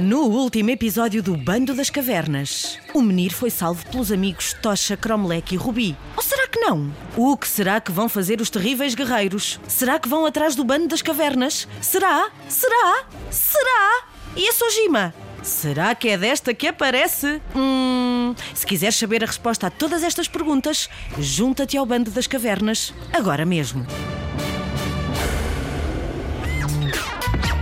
No último episódio do Bando das Cavernas, o menino foi salvo pelos amigos Tocha, Cromlech e Rubi. Ou será que não? O que será que vão fazer os terríveis guerreiros? Será que vão atrás do Bando das Cavernas? Será? Será? Será? E a Sojima? Será que é desta que aparece? Hum, se quiseres saber a resposta a todas estas perguntas, junta-te ao Bando das Cavernas, agora mesmo.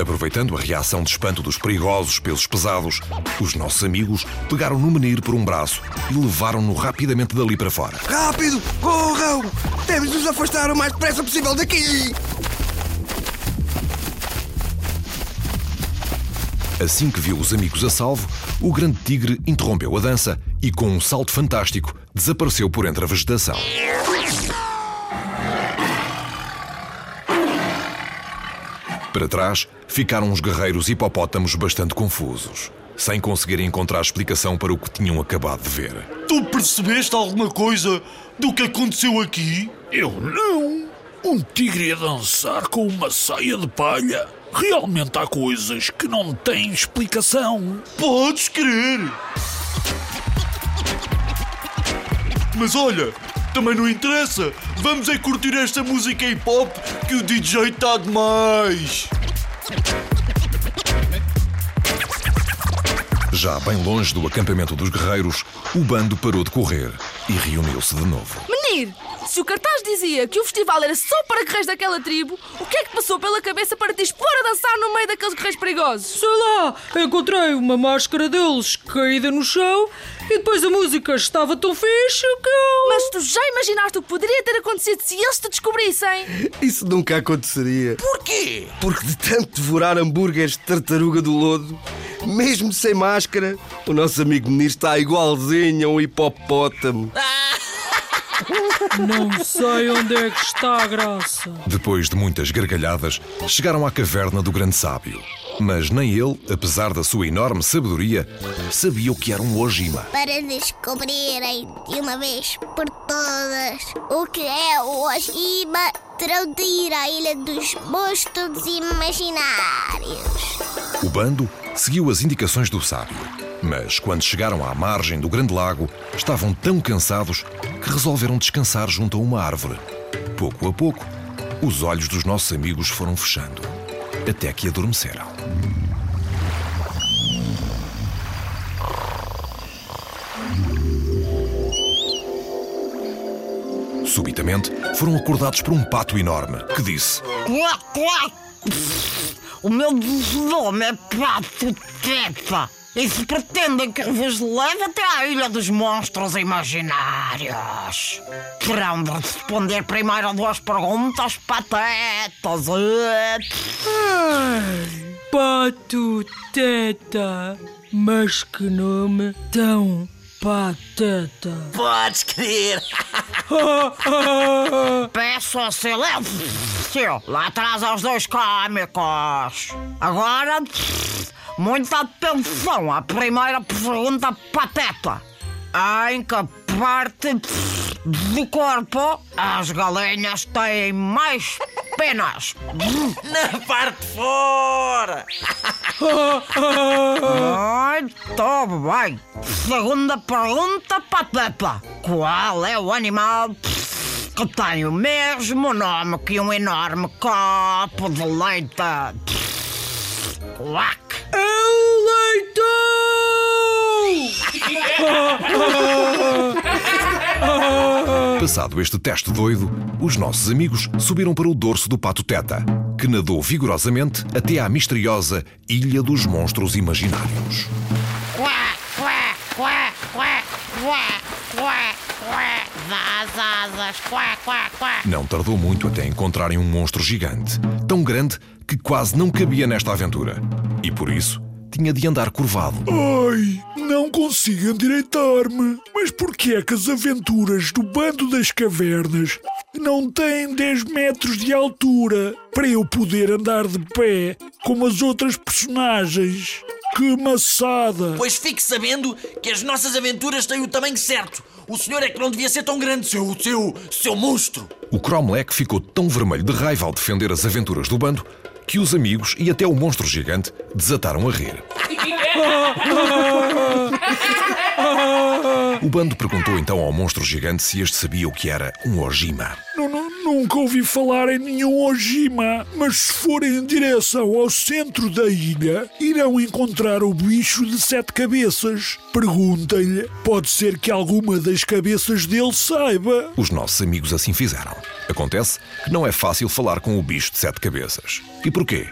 Aproveitando a reação de espanto dos perigosos pelos pesados, os nossos amigos pegaram no menino por um braço e levaram-no rapidamente dali para fora. Rápido! Corram! Temos de nos afastar o mais depressa possível daqui! Assim que viu os amigos a salvo, o grande tigre interrompeu a dança e, com um salto fantástico, desapareceu por entre a vegetação. Para trás ficaram os guerreiros hipopótamos bastante confusos, sem conseguirem encontrar explicação para o que tinham acabado de ver. Tu percebeste alguma coisa do que aconteceu aqui? Eu não. Um tigre a dançar com uma saia de palha. Realmente há coisas que não têm explicação. Podes crer. Mas olha, também não interessa. Vamos é curtir esta música hip hop que o DJ está demais. Já bem longe do acampamento dos guerreiros, o bando parou de correr e reuniu-se de novo. Menir, se o cartaz dizia que o festival era só para guerreiros daquela tribo, o que é que passou pela cabeça para te expor a dançar no meio daqueles guerreiros perigosos? Sei lá, encontrei uma máscara deles caída no chão e depois a música estava tão fixe que eu... Mas tu já imaginaste o que poderia ter acontecido se eles te descobrissem? Isso nunca aconteceria. Porquê? Porque de tanto devorar hambúrgueres de tartaruga do lodo, mesmo sem máscara, o nosso amigo menino está igualzinho a um hipopótamo. Não sei onde é que está a graça. Depois de muitas gargalhadas, chegaram à caverna do grande sábio. Mas nem ele, apesar da sua enorme sabedoria, sabia o que era um Ojima. para descobrirem de uma vez por todas o que é o Ojima, terão de ir à Ilha dos Monstros Imaginários. O bando seguiu as indicações do sábio. Mas quando chegaram à margem do grande lago, estavam tão cansados que resolveram descansar junto a uma árvore. Pouco a pouco, os olhos dos nossos amigos foram fechando, até que adormeceram. Subitamente, foram acordados por um pato enorme que disse. O meu nome é Pato Tepa. E se pretendem que eu vos leve até à Ilha dos Monstros Imaginários, terão de responder primeiro a duas perguntas patetas. Pato Teta. Mas que nome tão pateta. Podes crer. Peço silêncio lá atrás aos dois cómicos. Agora, muita atenção à primeira pergunta pateta. Em que parte do corpo as galinhas têm mais penas? Na parte de fora! Muito bem. Segunda pergunta, pateta. Qual é o animal que tem o mesmo nome que um enorme copo de leite? Quack. Passado este teste doido, os nossos amigos subiram para o dorso do pato Teta, que nadou vigorosamente até à misteriosa Ilha dos Monstros Imaginários. Quack, quack, quack, quack, quack. Dá as asas. Quack, quack, quack. Não tardou muito até encontrarem um monstro gigante, tão grande que quase não cabia nesta aventura. E por isso, tinha de andar curvado. Ai, não consigo endireitar-me. Mas porquê é que as aventuras do Bando das Cavernas não têm 10 metros de altura para eu poder andar de pé como as outras personagens? Que maçada! Pois fique sabendo que as nossas aventuras têm o tamanho certo. O senhor é que não devia ser tão grande, seu, seu, seu monstro. O Cromlech ficou tão vermelho de raiva ao defender as aventuras do bando que os amigos e até o monstro gigante desataram a rir. O bando perguntou então ao monstro gigante se este sabia o que era um Ojima. Nu- nu- Nunca ouvi falar em nenhum Ojima, mas se forem em direção ao centro da ilha, irão encontrar o bicho de sete cabeças. Perguntem-lhe, pode ser que alguma das cabeças dele saiba. Os nossos amigos assim fizeram. Acontece que não é fácil falar com o bicho de sete cabeças. E porquê?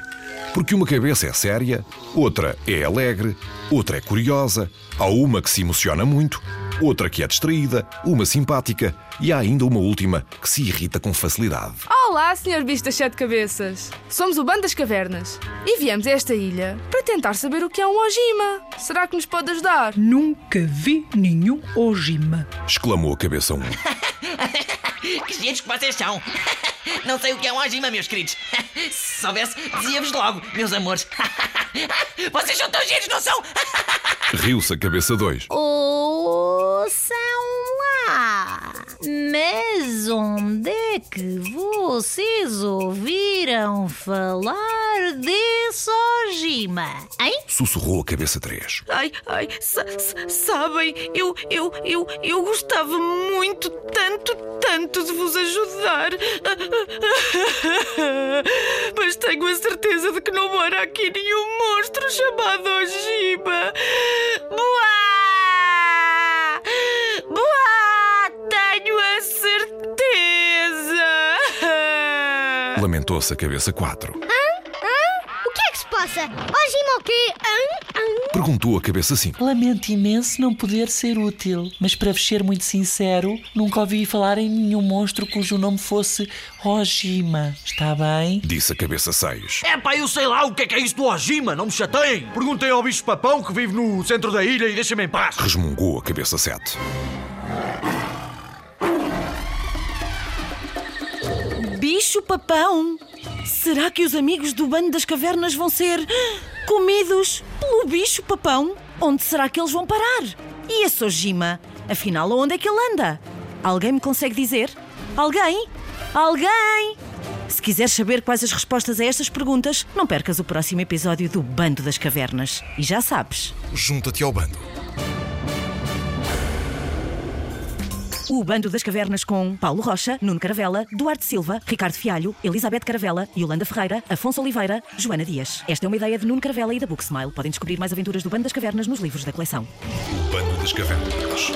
Porque uma cabeça é séria, outra é alegre, outra é curiosa, há uma que se emociona muito, outra que é distraída, uma simpática e há ainda uma última que se irrita com facilidade. Olá, senhor bicho das sete cabeças. Somos o Bando das Cavernas e viemos a esta ilha para tentar saber o que é um Ojima. Será que nos pode ajudar? Nunca vi nenhum Ojima. Exclamou a cabeça 1. Que giros que vocês são! Não sei o que é um Ojima, meus queridos. Se soubesse, dizia-vos logo, meus amores. Vocês são tão giros, não são? Riu-se a cabeça 2. Ouçam lá! Mas onde é que vocês ouviram falar desse Ojima? Hein? Sussurrou a cabeça 3. Ai, ai, sa- sa- sabem, eu, eu, eu, eu gostava muito, tanto, tanto de vos ajudar. Mas tenho a certeza de que não mora aqui nenhum monstro chamado Ojima. Boa! Boa! Tenho a certeza! Lamentou-se a cabeça 4. O que é que se passa? Ojima o quê? Hã? Perguntou a cabeça 5. Lamento imenso não poder ser útil, mas para vos ser muito sincero, nunca ouvi falar em nenhum monstro cujo nome fosse Ojima. Está bem? Disse a cabeça 6. É pá, eu sei lá o que é que é isso do Ojima, não me chateiem. Perguntem ao bicho papão que vive no centro da ilha e deixem-me em paz. Resmungou a cabeça 7. Bicho papão! Será que os amigos do Bando das Cavernas vão ser comidos pelo bicho papão? Onde será que eles vão parar? E esse Ojima? Afinal, onde é que ele anda? Alguém me consegue dizer? Alguém? Alguém? Se quiseres saber quais as respostas a estas perguntas, não percas o próximo episódio do Bando das Cavernas. E já sabes. Junta-te ao bando. O Bando das Cavernas com Paulo Rocha, Nuno Caravela, Duarte Silva, Ricardo Fialho, Elizabeth Caravela, Yolanda Ferreira, Afonso Oliveira, Joana Dias. Esta é uma ideia de Nuno Caravela e da Booksmile. Podem descobrir mais aventuras do Bando das Cavernas nos livros da coleção. O bando das cavernas.